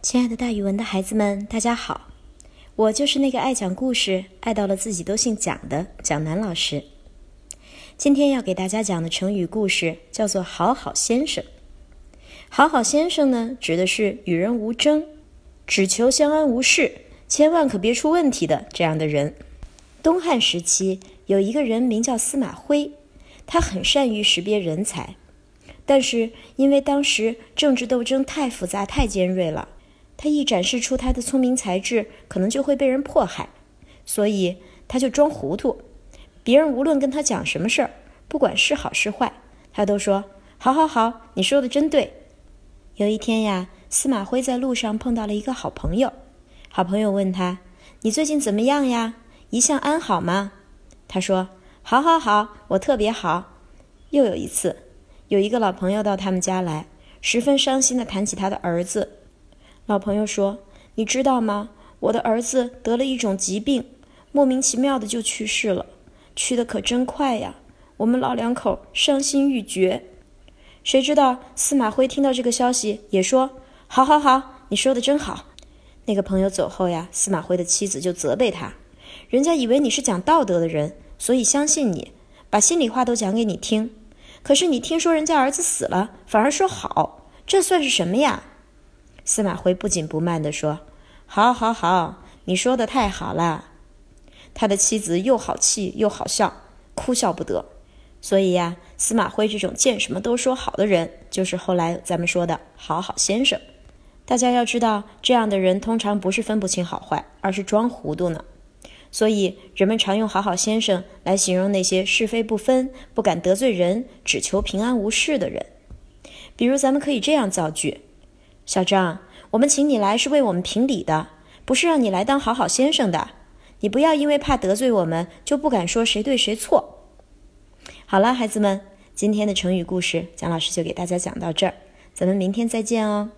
亲爱的，大语文的孩子们，大家好！我就是那个爱讲故事、爱到了自己都姓蒋的蒋楠老师。今天要给大家讲的成语故事叫做“好好先生”。好好先生呢，指的是与人无争，只求相安无事，千万可别出问题的这样的人。东汉时期有一个人名叫司马徽，他很善于识别人才，但是因为当时政治斗争太复杂、太尖锐了。他一展示出他的聪明才智，可能就会被人迫害，所以他就装糊涂。别人无论跟他讲什么事儿，不管是好是坏，他都说：“好好好，你说的真对。”有一天呀，司马徽在路上碰到了一个好朋友，好朋友问他：“你最近怎么样呀？一向安好吗？”他说：“好好好，我特别好。”又有一次，有一个老朋友到他们家来，十分伤心地谈起他的儿子。老朋友说：“你知道吗？我的儿子得了一种疾病，莫名其妙的就去世了，去的可真快呀！我们老两口伤心欲绝。”谁知道司马徽听到这个消息，也说：“好，好，好，你说的真好。”那个朋友走后呀，司马徽的妻子就责备他：“人家以为你是讲道德的人，所以相信你，把心里话都讲给你听。可是你听说人家儿子死了，反而说好，这算是什么呀？”司马徽不紧不慢地说：“好，好，好，你说的太好了。”他的妻子又好气又好笑，哭笑不得。所以呀，司马徽这种见什么都说好的人，就是后来咱们说的好好先生。大家要知道，这样的人通常不是分不清好坏，而是装糊涂呢。所以人们常用“好好先生”来形容那些是非不分、不敢得罪人、只求平安无事的人。比如，咱们可以这样造句。小张，我们请你来是为我们评理的，不是让你来当好好先生的。你不要因为怕得罪我们，就不敢说谁对谁错。好了，孩子们，今天的成语故事，蒋老师就给大家讲到这儿，咱们明天再见哦。